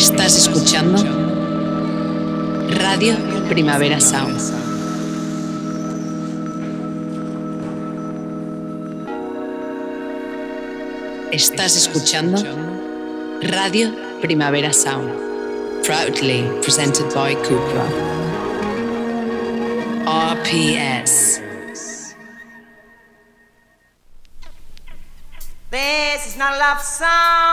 Estás escuchando Radio Primavera Sound. Estás escuchando Radio Primavera Sound. Proudly presented by Cupra. RPS. This is not a love song.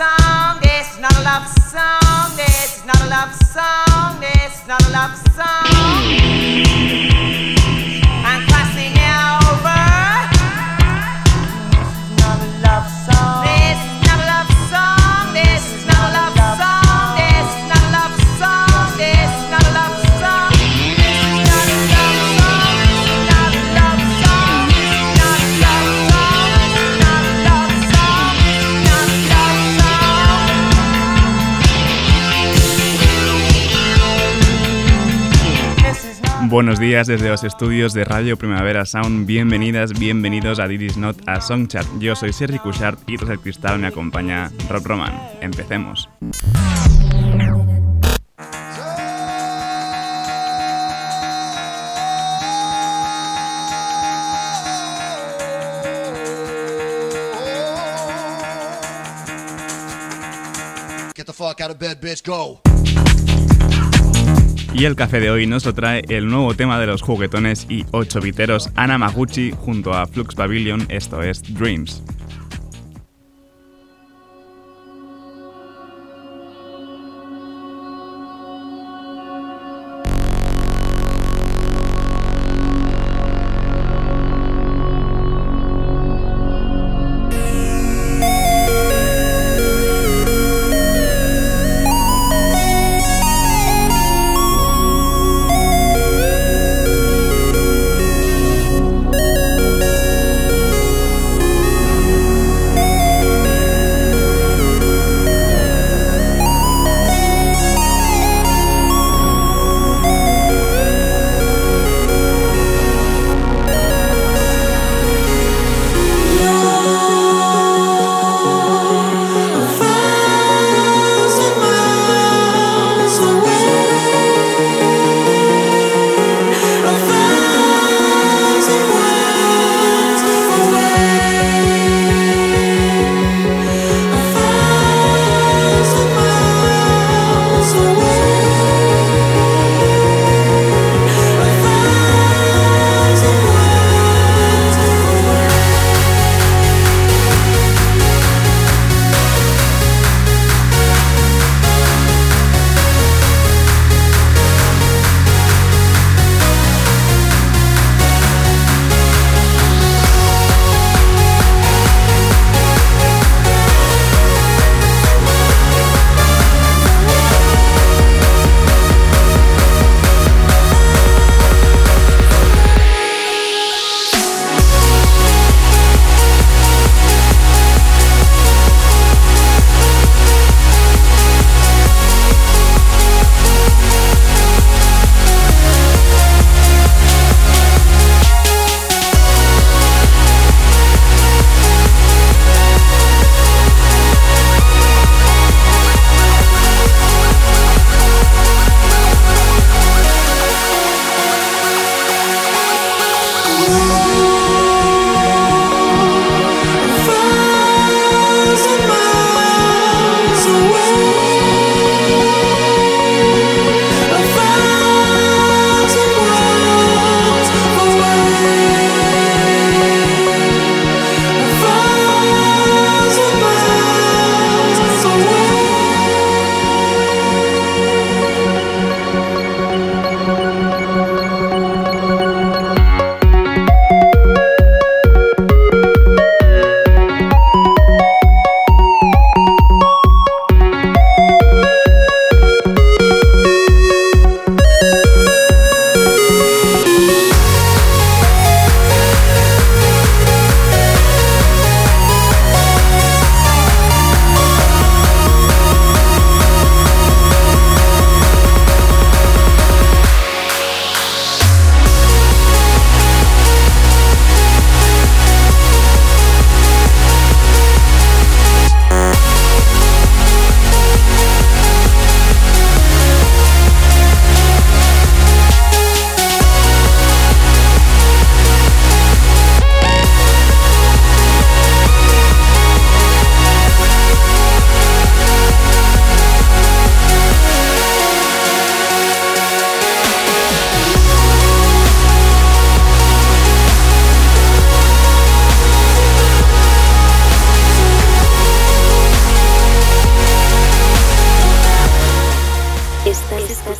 Song. This is not a love song. This is not a love song. This is not a love song. Buenos días desde los estudios de Radio Primavera Sound. Bienvenidas, bienvenidos a Didis Not a Songchat. Yo soy Sergi Cushart y tras el cristal me acompaña Rob Roman. Empecemos. Get the fuck out of bed, bitch. Go. Y el café de hoy nos lo trae el nuevo tema de los juguetones y 8 biteros Ana Maguchi junto a Flux Pavilion, esto es. Dreams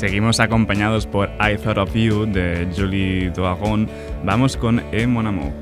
seguimos acompañados por I Thought of You de Julie Doagon. Vamos con E Mon Amour.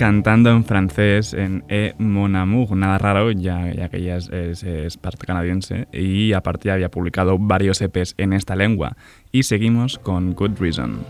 cantando en francés en E Mon Amour, nada raro, ya, ya que ella es, es, parte canadiense y aparte había publicado varios EPs en esta lengua. Y seguimos con Good Reason.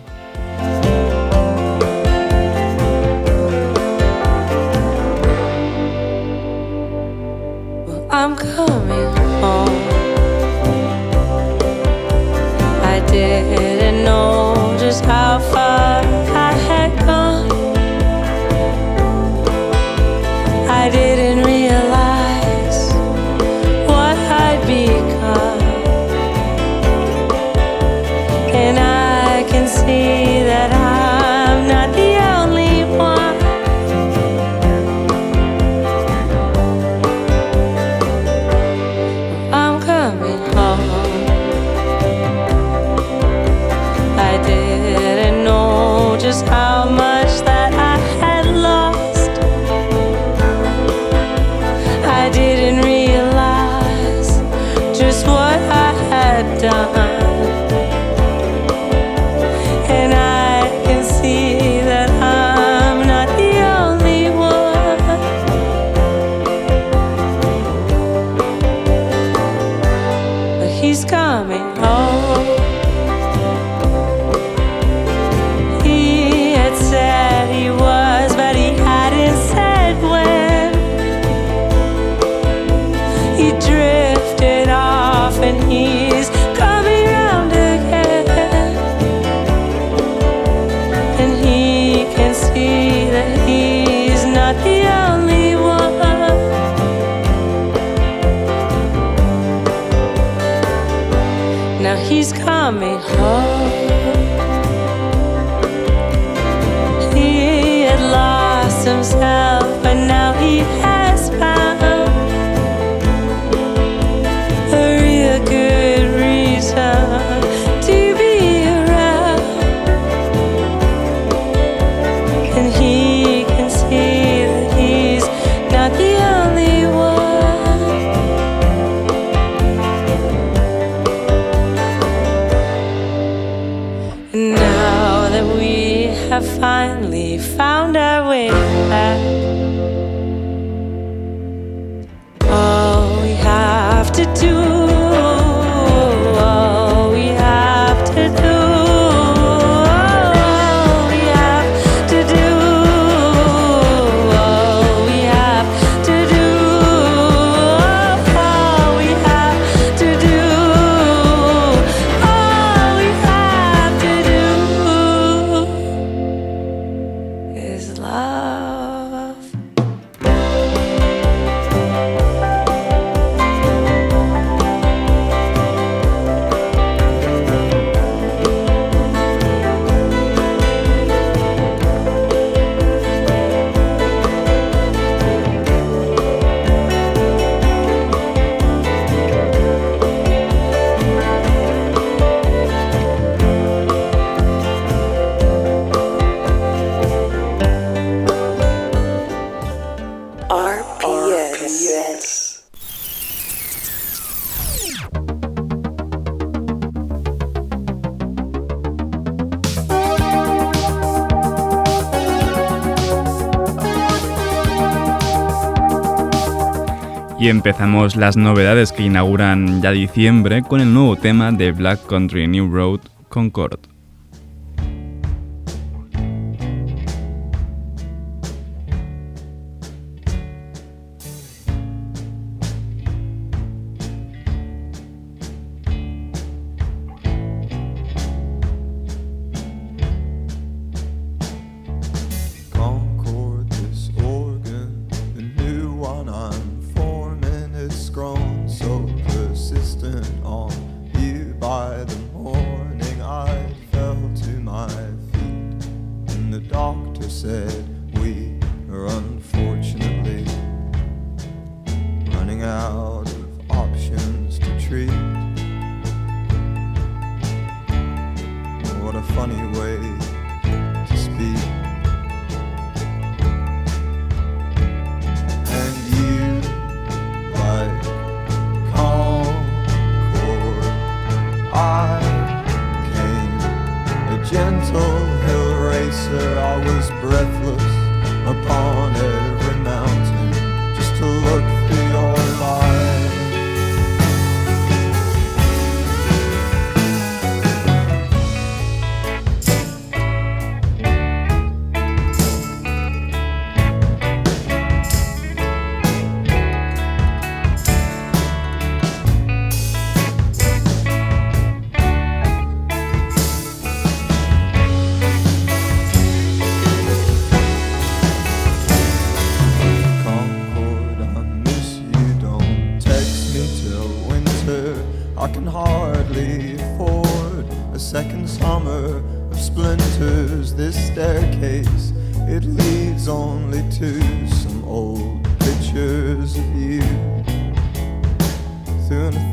empezamos las novedades que inauguran ya diciembre con el nuevo tema de Black Country New Road Concord.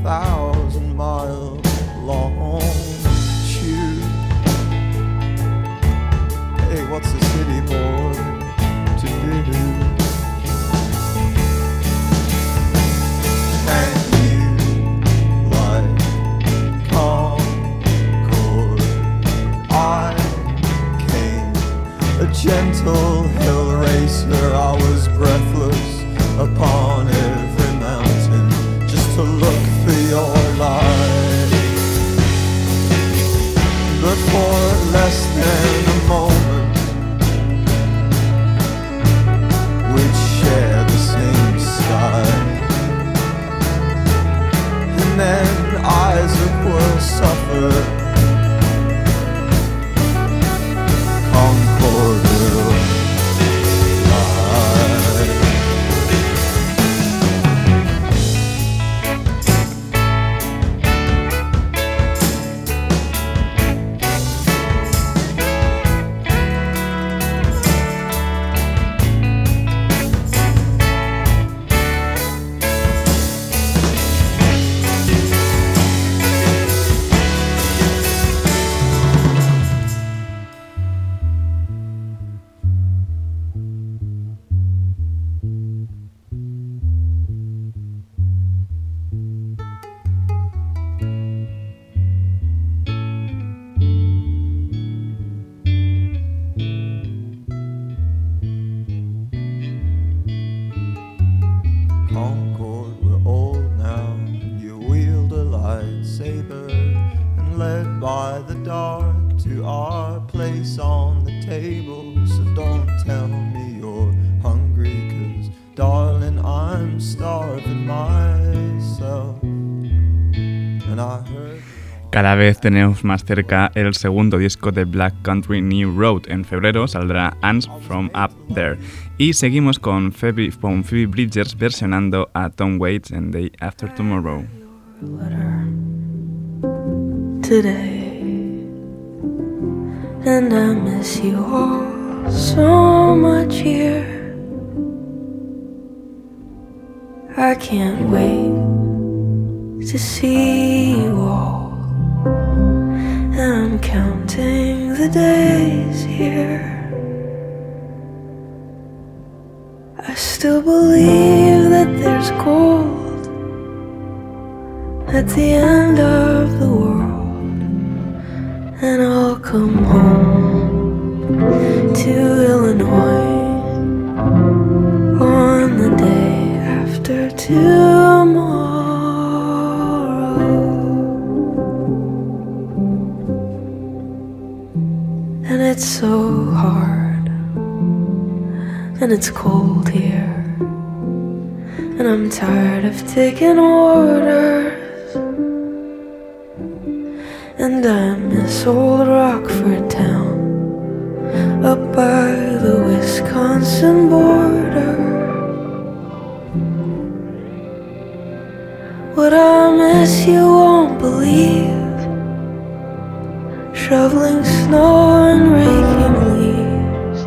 thought. Cada vez tenemos más cerca el segundo disco de Black Country New Road. En febrero saldrá Ants from Up There. Y seguimos con Phoebe, con Phoebe Bridgers versionando a Tom Waits en Day After Tomorrow. And I miss you all so much here. I can't wait to see you all. I'm counting the days here. I still believe that there's gold at the end of the world, and I'll come home to Illinois on the day after tomorrow. It's so hard, and it's cold here. And I'm tired of taking orders. And I miss old Rockford town up by the Wisconsin border. What I miss you won't believe. Shoveling snow and raking leaves.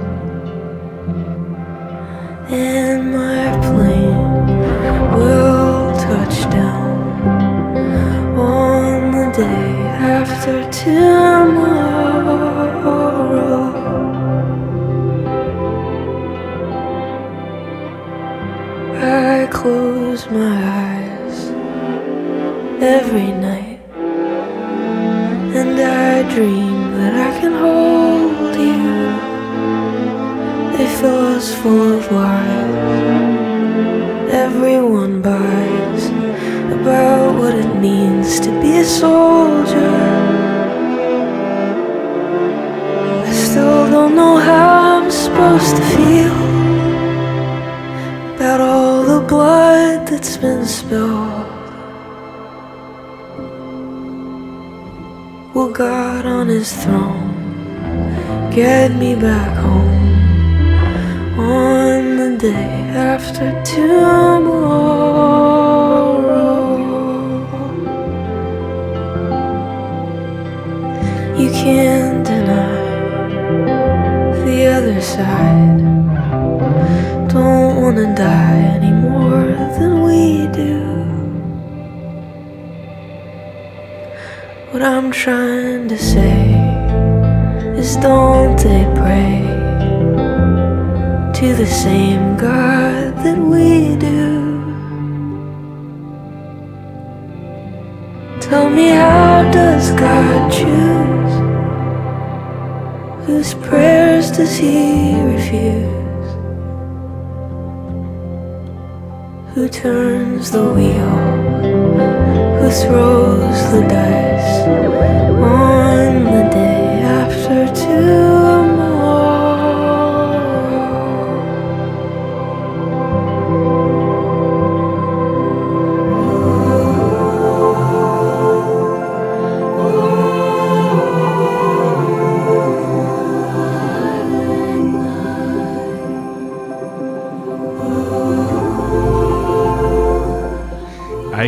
And my plane will touch down on the day after tomorrow. His throne get me back home on the day after tomorrow? Same God that we do? Tell me how does God choose? Whose prayers does he refuse? Who turns the wheel? Who throws the dice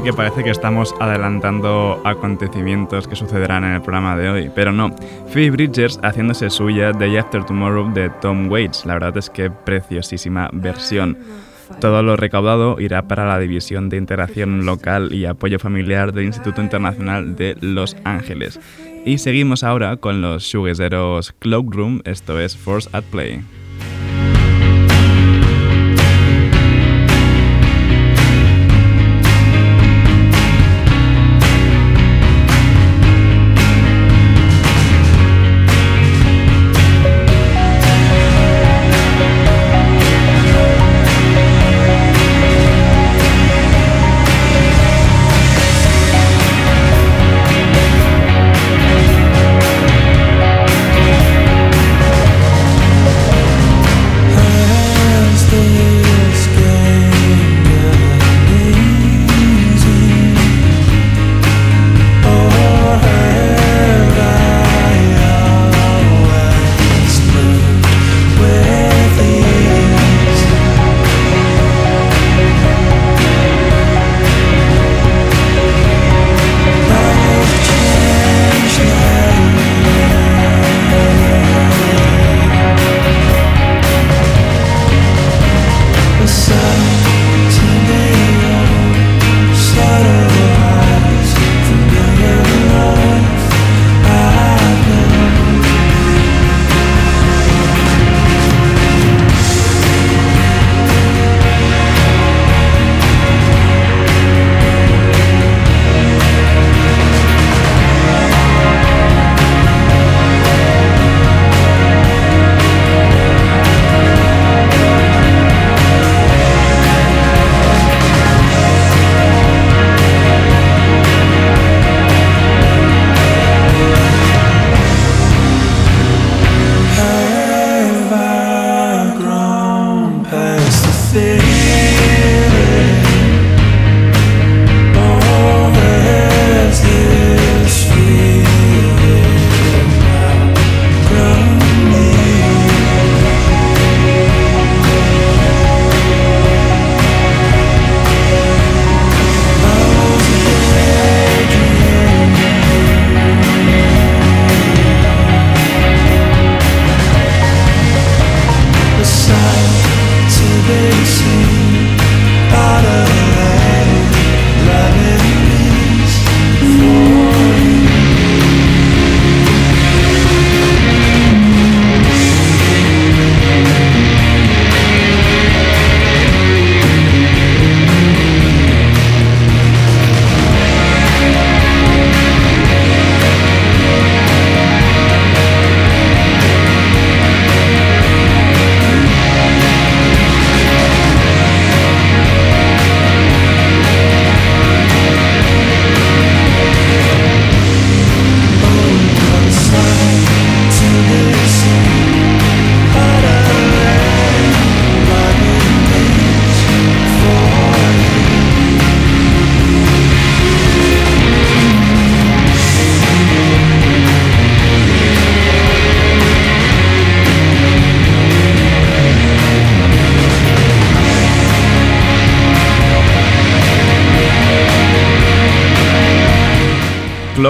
Que parece que estamos adelantando acontecimientos que sucederán en el programa de hoy, pero no. Phoebe Bridgers haciéndose suya Day After Tomorrow de Tom Waits. La verdad es que preciosísima versión. Todo lo recaudado irá para la División de Integración Local y Apoyo Familiar del Instituto Internacional de Los Ángeles. Y seguimos ahora con los shoegazeros Cloakroom, esto es Force at Play.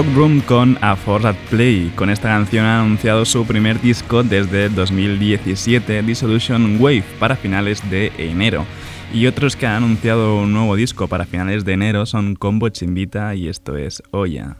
Clockroom con A Play. Con esta canción ha anunciado su primer disco desde 2017, Dissolution Wave, para finales de enero. Y otros que han anunciado un nuevo disco para finales de enero son Combo Chimbita y esto es Oya.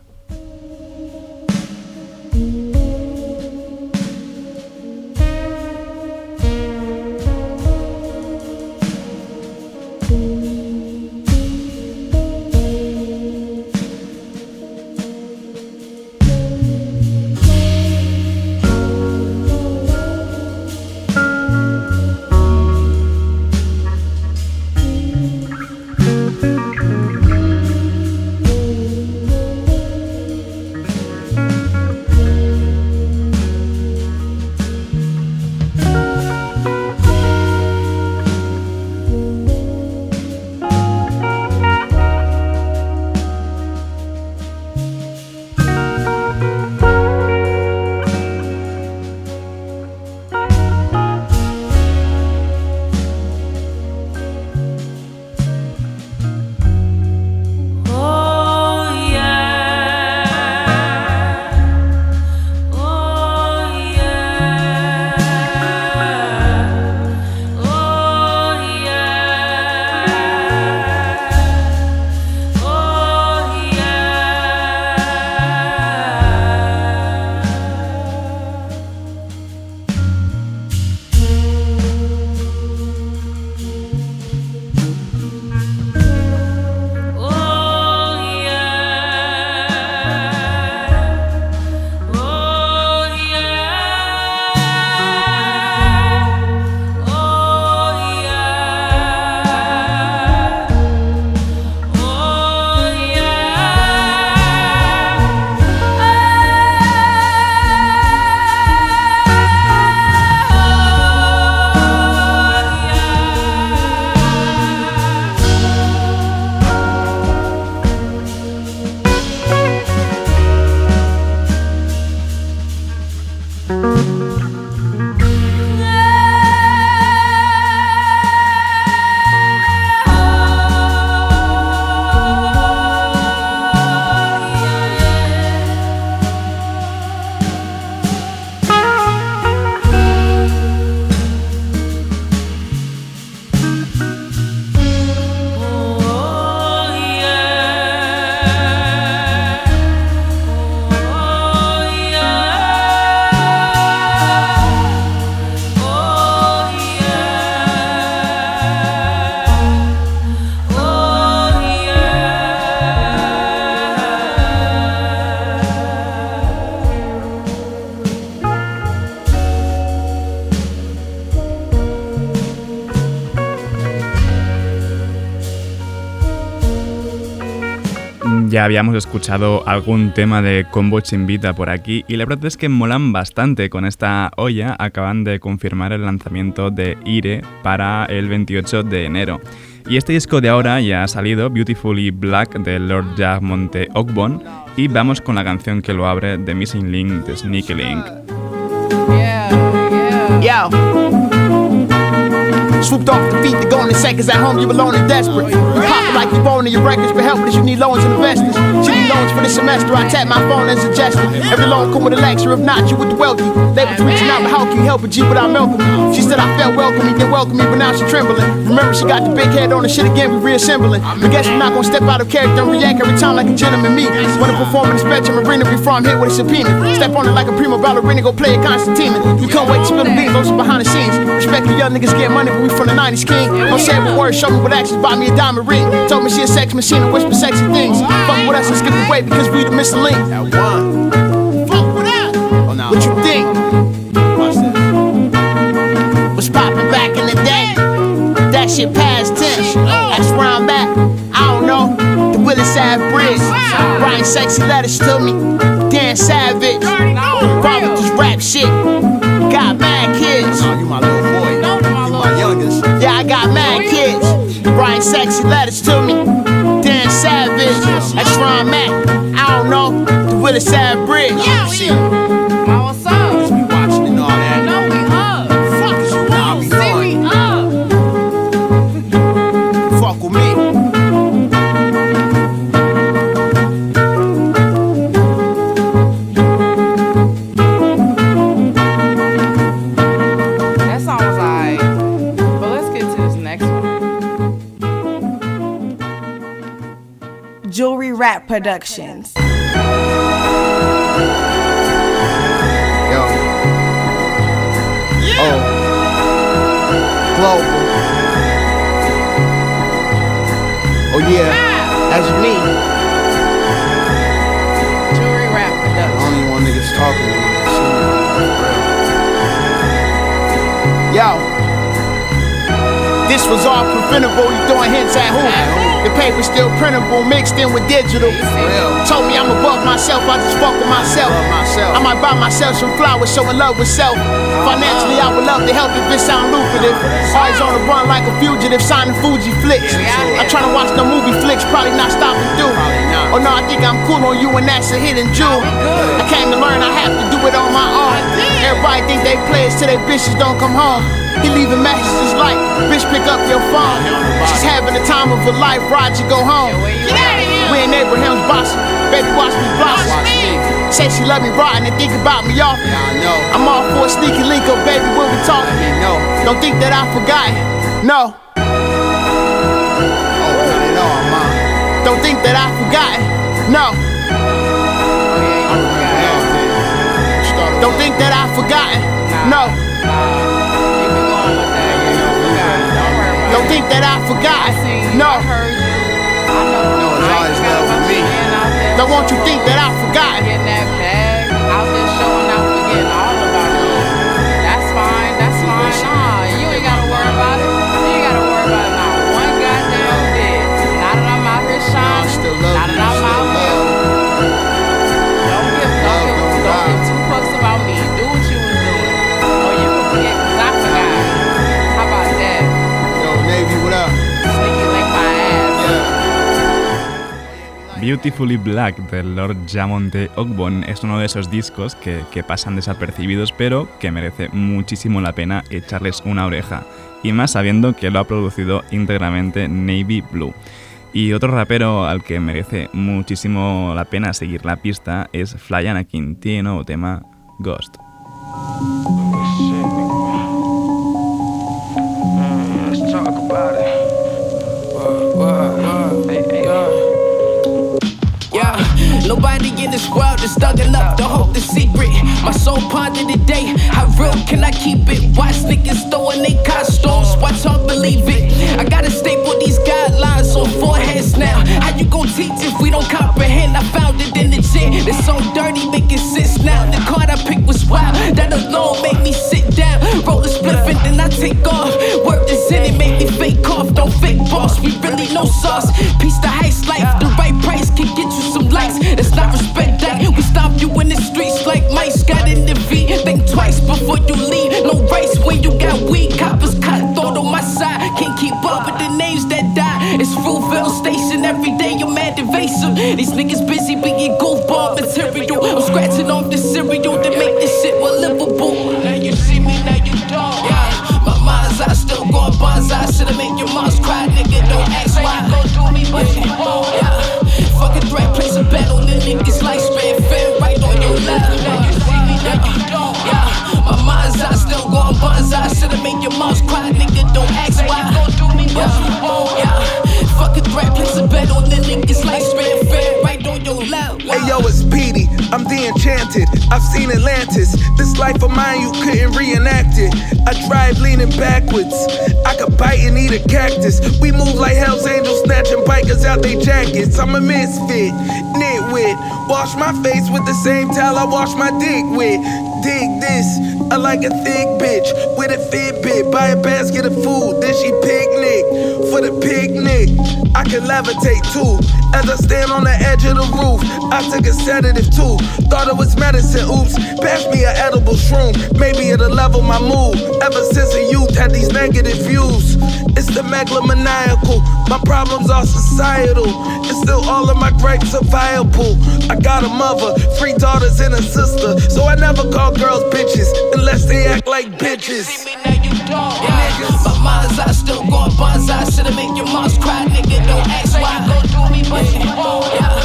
Ya habíamos escuchado algún tema de Combo Chimbita por aquí y la verdad es que molan bastante con esta olla. Acaban de confirmar el lanzamiento de Ire para el 28 de enero. Y este disco de ahora ya ha salido, Beautifully Black de Lord Jack Monte Ogbon, y vamos con la canción que lo abre de Missing Link de Sneaky Link. Yo. Swooped off the feet to go in the seconds at home, you alone and desperate. You pop like you owning your records, but helpless, you need loans and investors. She need loans for the semester, I tap my phone and suggest it. Every loan come with a lecture, if not, you with the wealthy. Was reaching out, but how can you help a G without milking? She said I felt welcoming, then welcome me, but now she trembling. Remember, she got the big head on the shit again, we reassembling. But guess I'm not gonna step out of character and react every time like a gentleman me. Wanna perform in the spectrum arena before I'm hit with a subpoena. Step on it like a prima ballerina, go play a Constantine. You can't wait to spill the beans, those behind the scenes. Respect the young niggas get money, but we from the 90s king. Don't say with words, show me with actions, buy me a diamond ring. Told me she a sex machine and whisper sexy things. Fuck with us and skip away because we the missing link. That one. Fuck with us. Oh, no. What you think? Was popping back in the day. That shit past tense. That's where I'm at. I don't know. The Willis Ave Bridge. Writing sexy letters to me. Dan Savage. With this rap shit. Got mad kids. you my little Writing sexy letters to me. Dan Savage. That's where I'm at. I don't know. The Willis Ave Bridge. Yeah, See, Productions. Yo. Oh. Global. Oh yeah. That's me. Jewelry Rap I Production. don't even want niggas talking. Yo. This was all preventable. You throwing hints at who? The paper's still printable, mixed in with digital. Told me I'm above myself, I just fuck with myself. I might buy myself some flowers, so in love with self. Financially, I would love to help if it sound lucrative. Always on the run like a fugitive, signing Fuji flicks. I'm trying to watch the movie flicks, probably not stopping through. Oh no, I think I'm cool on you, and that's a hidden jewel. I came to learn, I have to do it on my own. Everybody think they players till they bitches don't come home. He leaving messages like, bitch, pick up your phone. She's having the time of her life, Roger, go home. Get out of here. We in Abraham's bossy, baby, watch me blossom. Say she love me rotten and think about me often. Yeah, I know. I'm all for a sneaky link up, baby, when we talk. Let me know. Don't think that I forgot. No. Oh, they know I'm mine. Don't think that I forgot. No. Oh, Don't think that I forgot. No. Don't worry about Don't it. think that I I forgot. seen you. No. I heard you. I know. No, it's always ain't forgot love about with me. you being out there Don't want you think that I forgot. Beautifully Black de Lord Jamonte Ogbon es uno de esos discos que, pasan desapercibidos pero que merece muchísimo la pena echarles una oreja y más sabiendo que lo ha producido íntegramente Navy Blue. Y otro rapero al que merece muchísimo la pena seguir la pista es Fly Anakin, tiene tema Ghost. Is thug enough to hold the secret. My soul ponder day, How real can I keep it? Watch niggas throwing they costumes. Watch all believe it. I gotta staple these guidelines on foreheads now. How you gon' teach if we don't comprehend? I found it in the gym. It's so dirty, making sense now. The card I picked was wild. That alone made me sit down. Roll a spliff and then I take off. Work is in it, make me fake cough. Don't fake boss. We really no sauce. Piece the heist life. The right price can get you some likes. That's not respect that. We stop you in the streets like mice got in the V. Think twice before you leave. No race when you got weed. Coppers cut thought on my side. Can't keep up with the names that die. It's Fruitvale Station every day. I'm mad evasive. These niggas busy being goofball material. I'm scratching bet on the niggas lifespan. Fair right on your left. Now you see me, now you don't. Yeah, my mind's eye still going bonsai. Should've made your moms cry, nigga. Don't ask why. Gon' do me, but you won't. Yeah, fuck a threat, place a bet on the niggas lifespan. Fair right on your left. Hey yo, it's Petey. I'm the enchanted. I've seen Atlantis. This life of mine, you couldn't reenact it. I drive leaning backwards. I could bite and eat a cactus. We move like Hell's Angels, snatching bikers out their jackets. I'm a misfit, nitwit. Wash my face with the same towel I wash my dick with. Dig this, I like a thick bitch with a Fitbit. Buy a basket of food, then she picnic for the picnic. I can levitate too. As I stand on the edge of the roof, I took a sedative too. Thought it was medicine, oops. Pass me an edible shroom, maybe it'll level my mood. Ever since a youth had these negative views. It's the megalomaniacal, my problems are societal. And still all of my gripes are viable. I got a mother, three daughters, and a sister. So I never call girls bitches unless they act like bitches. My mind's eye still going bonsai. Should've make your moms cry, nigga. Don't ask why. Gon' do me, but you won't. Yeah,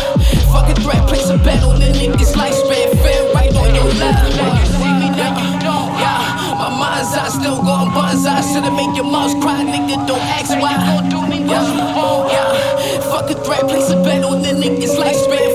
fuck a threat, place a bet on the niggas lifespan. Fair right on your left. Now you see me, now you don't. Yeah, my mind's eye still going bonsai. Should've make your moms cry, nigga. Don't ask why. Gon' do me, but you won't. Yeah, fuck a threat, place a bet on the niggas lifespan.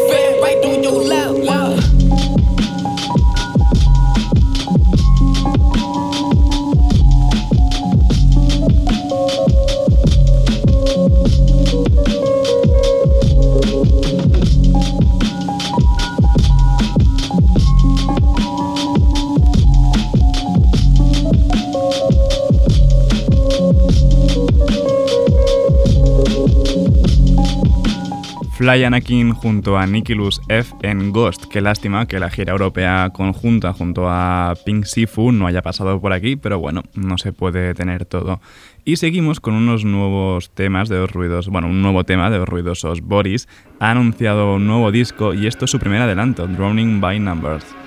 Fly Anakin junto a Nikilus F en Ghost. Qué lástima que la gira europea conjunta junto a Pink Sifu no haya pasado por aquí, pero bueno, no se puede tener todo. Y seguimos con unos nuevos temas de los ruidos, bueno, un nuevo tema de los ruidosos. Boris ha anunciado un nuevo disco y esto es su primer adelanto, Drowning by Numbers.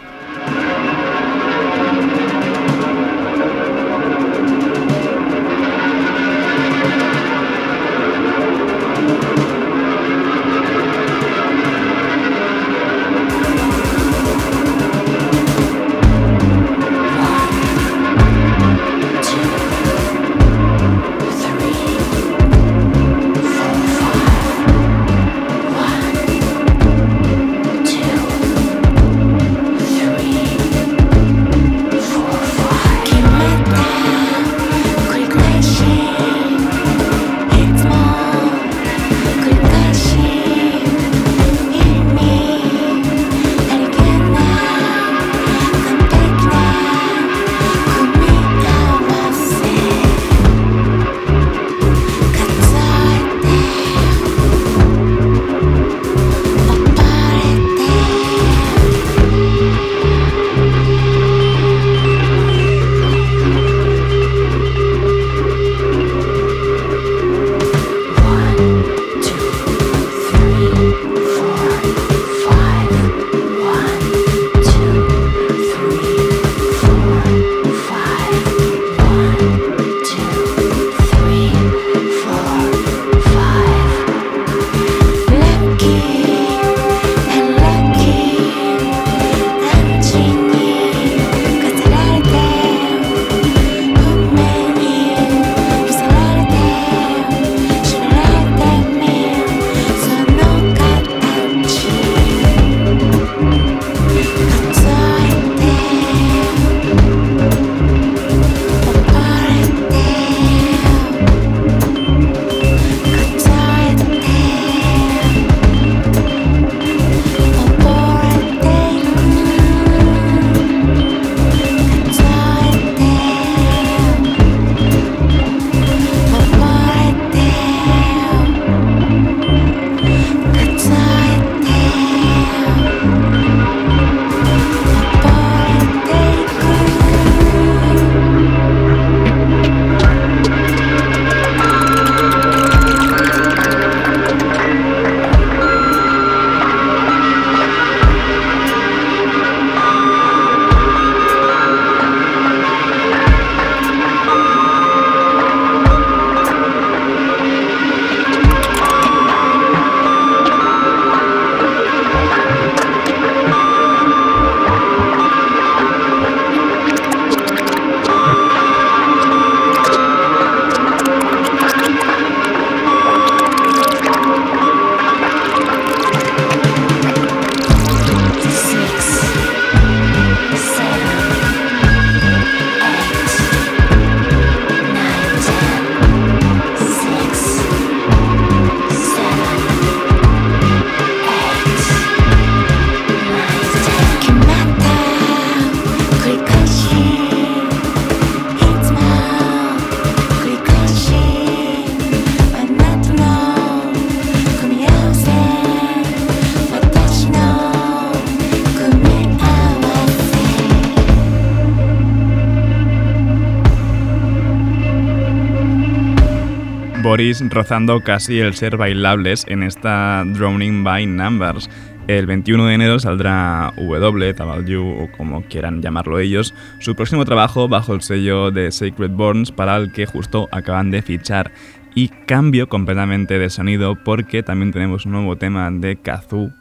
Boris rozando casi el ser bailables en esta Drowning by Numbers. El 21 de enero saldrá W, Tabalyu o como quieran llamarlo ellos, su próximo trabajo bajo el sello de Sacred Borns para el que justo acaban de fichar. Y cambio completamente de sonido porque también tenemos un nuevo tema de Kazu,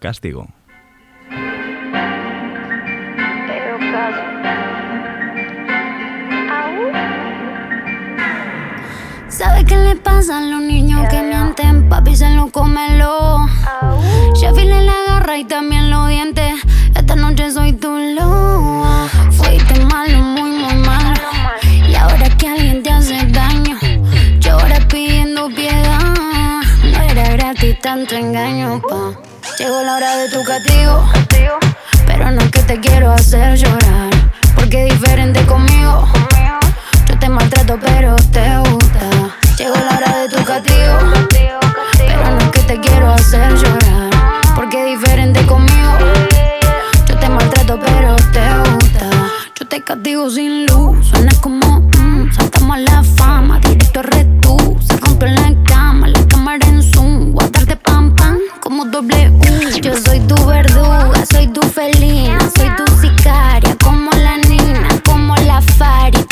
Castigo. Qué le pasa a los niños que mienten? Papi se lo comelo. Sheffield le la garra y también los dientes. Esta noche soy tu loa. Fuiste malo, muy, muy malo. Y ahora que alguien te hace daño, lloras pidiendo piedad. No era gratis tanto engaño, pa. Llegó la hora de tu castigo. Pero no es que te quiero hacer llorar. Porque es diferente conmigo. Yo te maltrato, pero te gusta. Llegó la hora de tu castigo. Pero no es que te quiero hacer llorar. Porque es diferente conmigo. Yo te maltrato, pero te gusta. Yo te castigo sin luz. Suena como mm, saltamos la fama. Directo retú. Se rompió en la cama. La cámara en zoom. Guardarte pam pam como doble U. Yo soy tu verduga. Soy tu felina. Soy tu sicaria. Como la nina. Como la fari.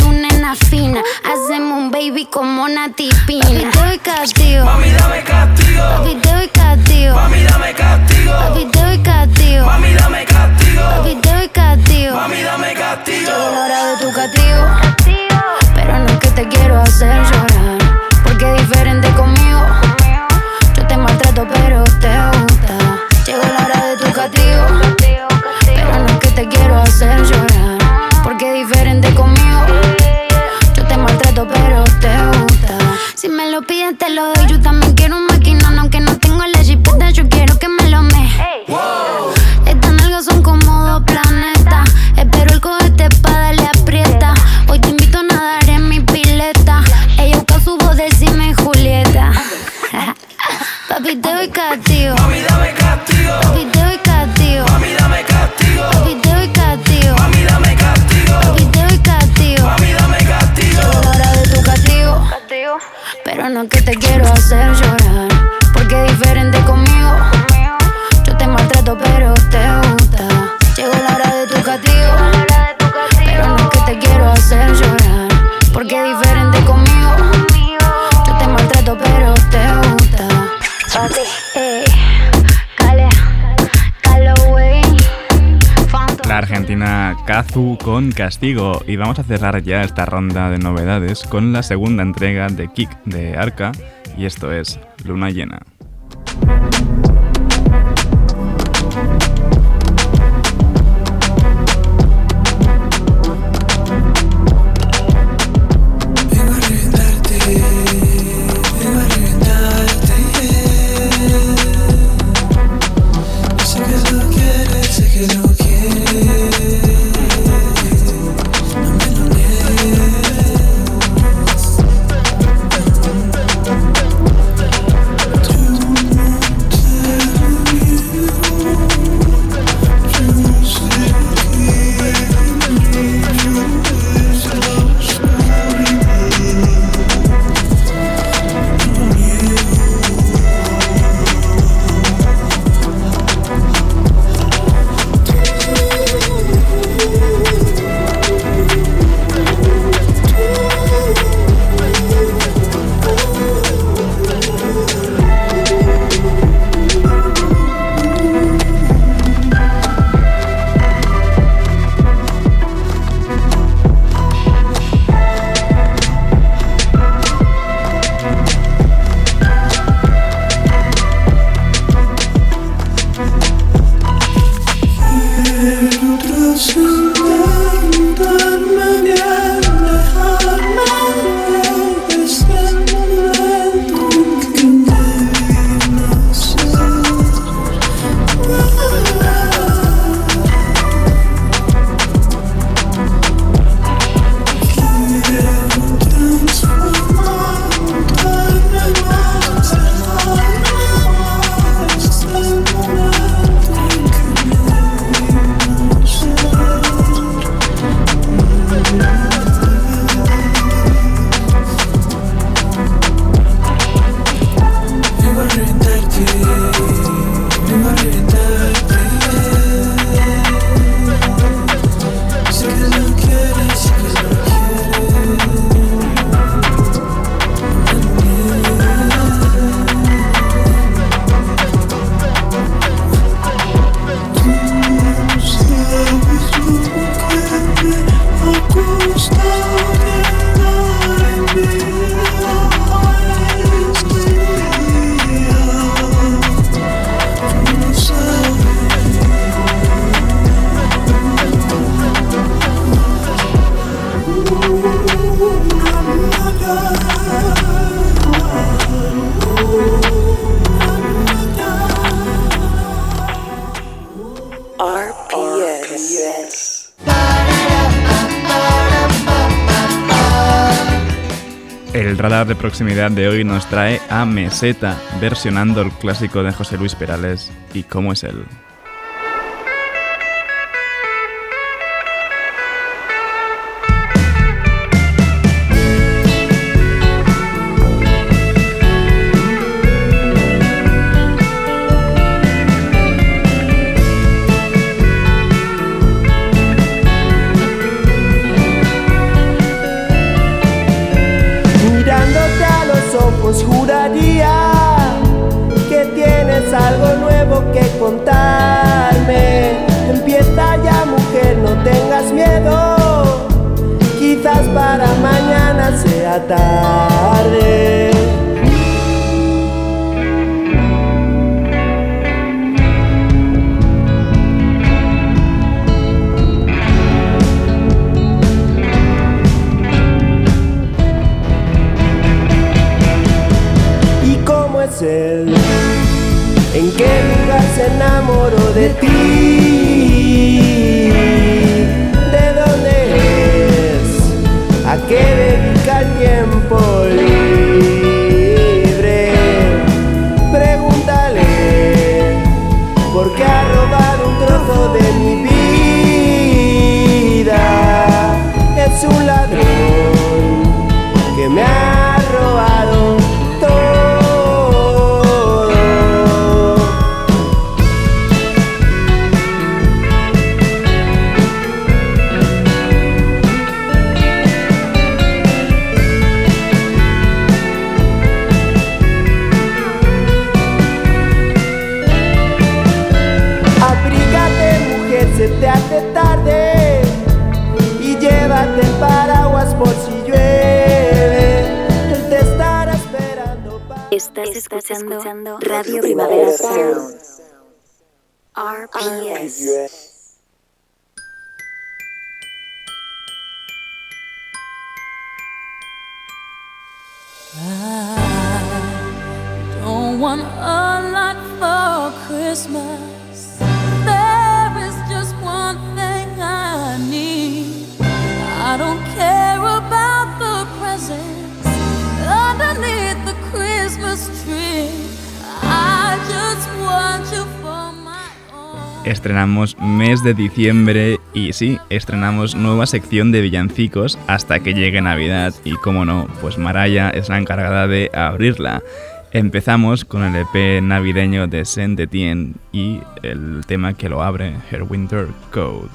Tu nena fina. Hacemos un baby como Nati Pina. Papi, te doy castigo. Mami, dame castigo. Papi, te doy castigo. Mami, dame castigo. Papi, te doy castigo. Mami, dame castigo. Papi, te doy castigo. Mami, dame castigo. Llegó la hora de tu castigo. Pero no es que te quiero hacer llorar. Porque es diferente conmigo. Castigo. Y vamos a cerrar ya esta ronda de novedades con la segunda entrega de Kick de Arca. Y esto es Luna Llena. De proximidad de hoy nos trae a Meseta, versionando el clásico de José Luis Perales y cómo es él. Estrenamos mes de diciembre y sí, estrenamos nueva sección de villancicos hasta que llegue Navidad y como no, pues Maraya es la encargada de abrirla. Empezamos con el EP navideño de Saint Etienne y el tema que lo abre, Her Winter Coat.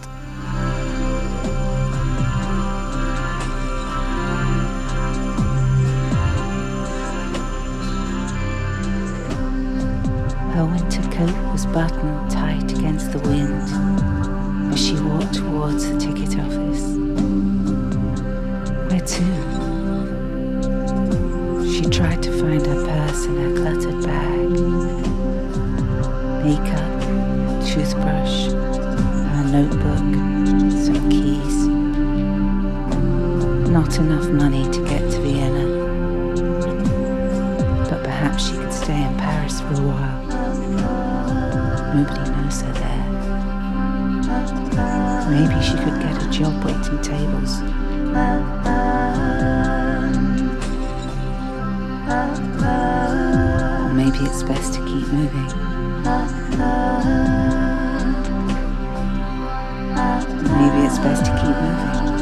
Her winter coat was buttoned the wind as she walked towards the ticket office. Where to? She tried to find her purse in her cluttered bag. Makeup, toothbrush, her notebook, some keys. Not enough money to get to Vienna. But perhaps she could stay in Paris for a while. Nobody knows her there. Maybe she could get a job waiting tables. Or maybe it's best to keep moving. Maybe it's best to keep moving.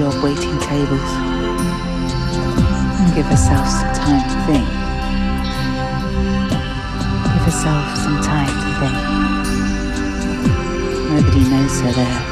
Job waiting tables and give herself some time to think. Give herself some time to think. Nobody knows her there.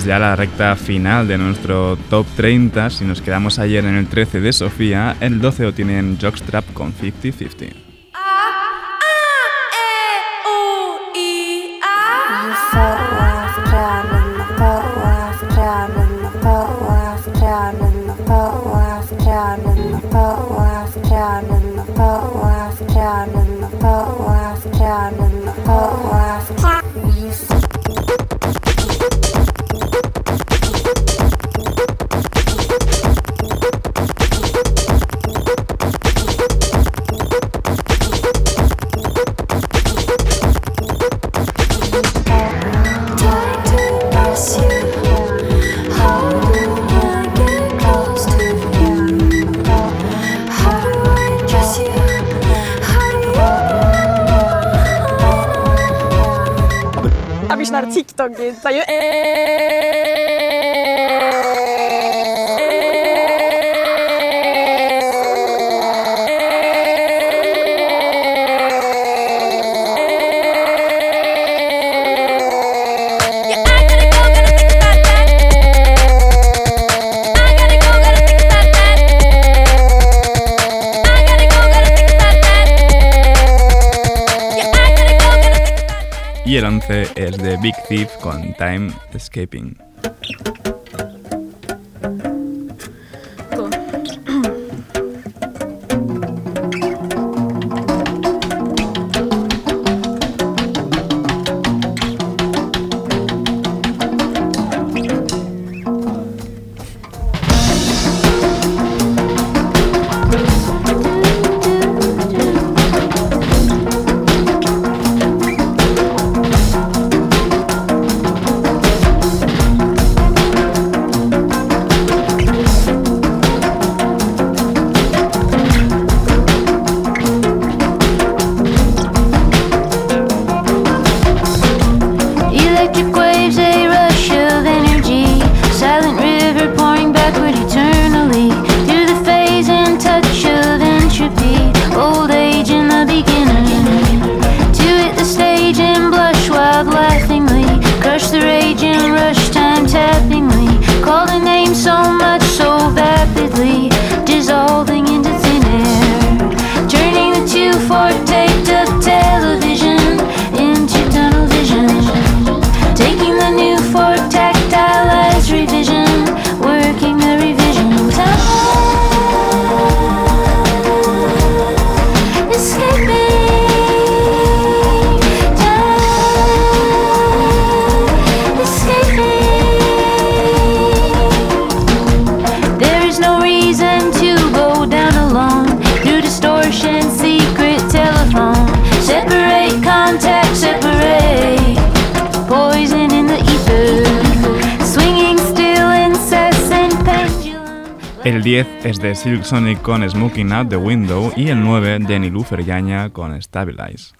Ya la recta final de nuestro top 30. Si nos quedamos ayer en el 13 de Sofía, el 12 lo tienen Jockstrap con 50-50. El 11 es de Big Thief con Time Escaping. El 10 es de Silk Sonic con Smoking Out the Window y el 9 de Nilufer Yaña con Stabilize.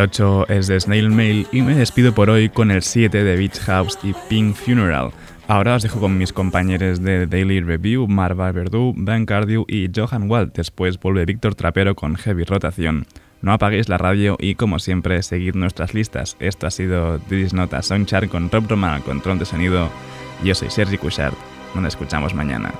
8 es de Snail Mail y me despido por hoy con el 7 de Beach House y Pink Funeral. Ahora os dejo con mis compañeros de Daily Review, Marva Verdú, Ben Cardew y Johan Wald. Después vuelve Víctor Trapero con Heavy Rotación. No apaguéis la radio y, como siempre, seguid nuestras listas. Esto ha sido This Nota Soundchart con Rob Roman al control de sonido. Yo soy Sergi Cushart. Nos escuchamos mañana.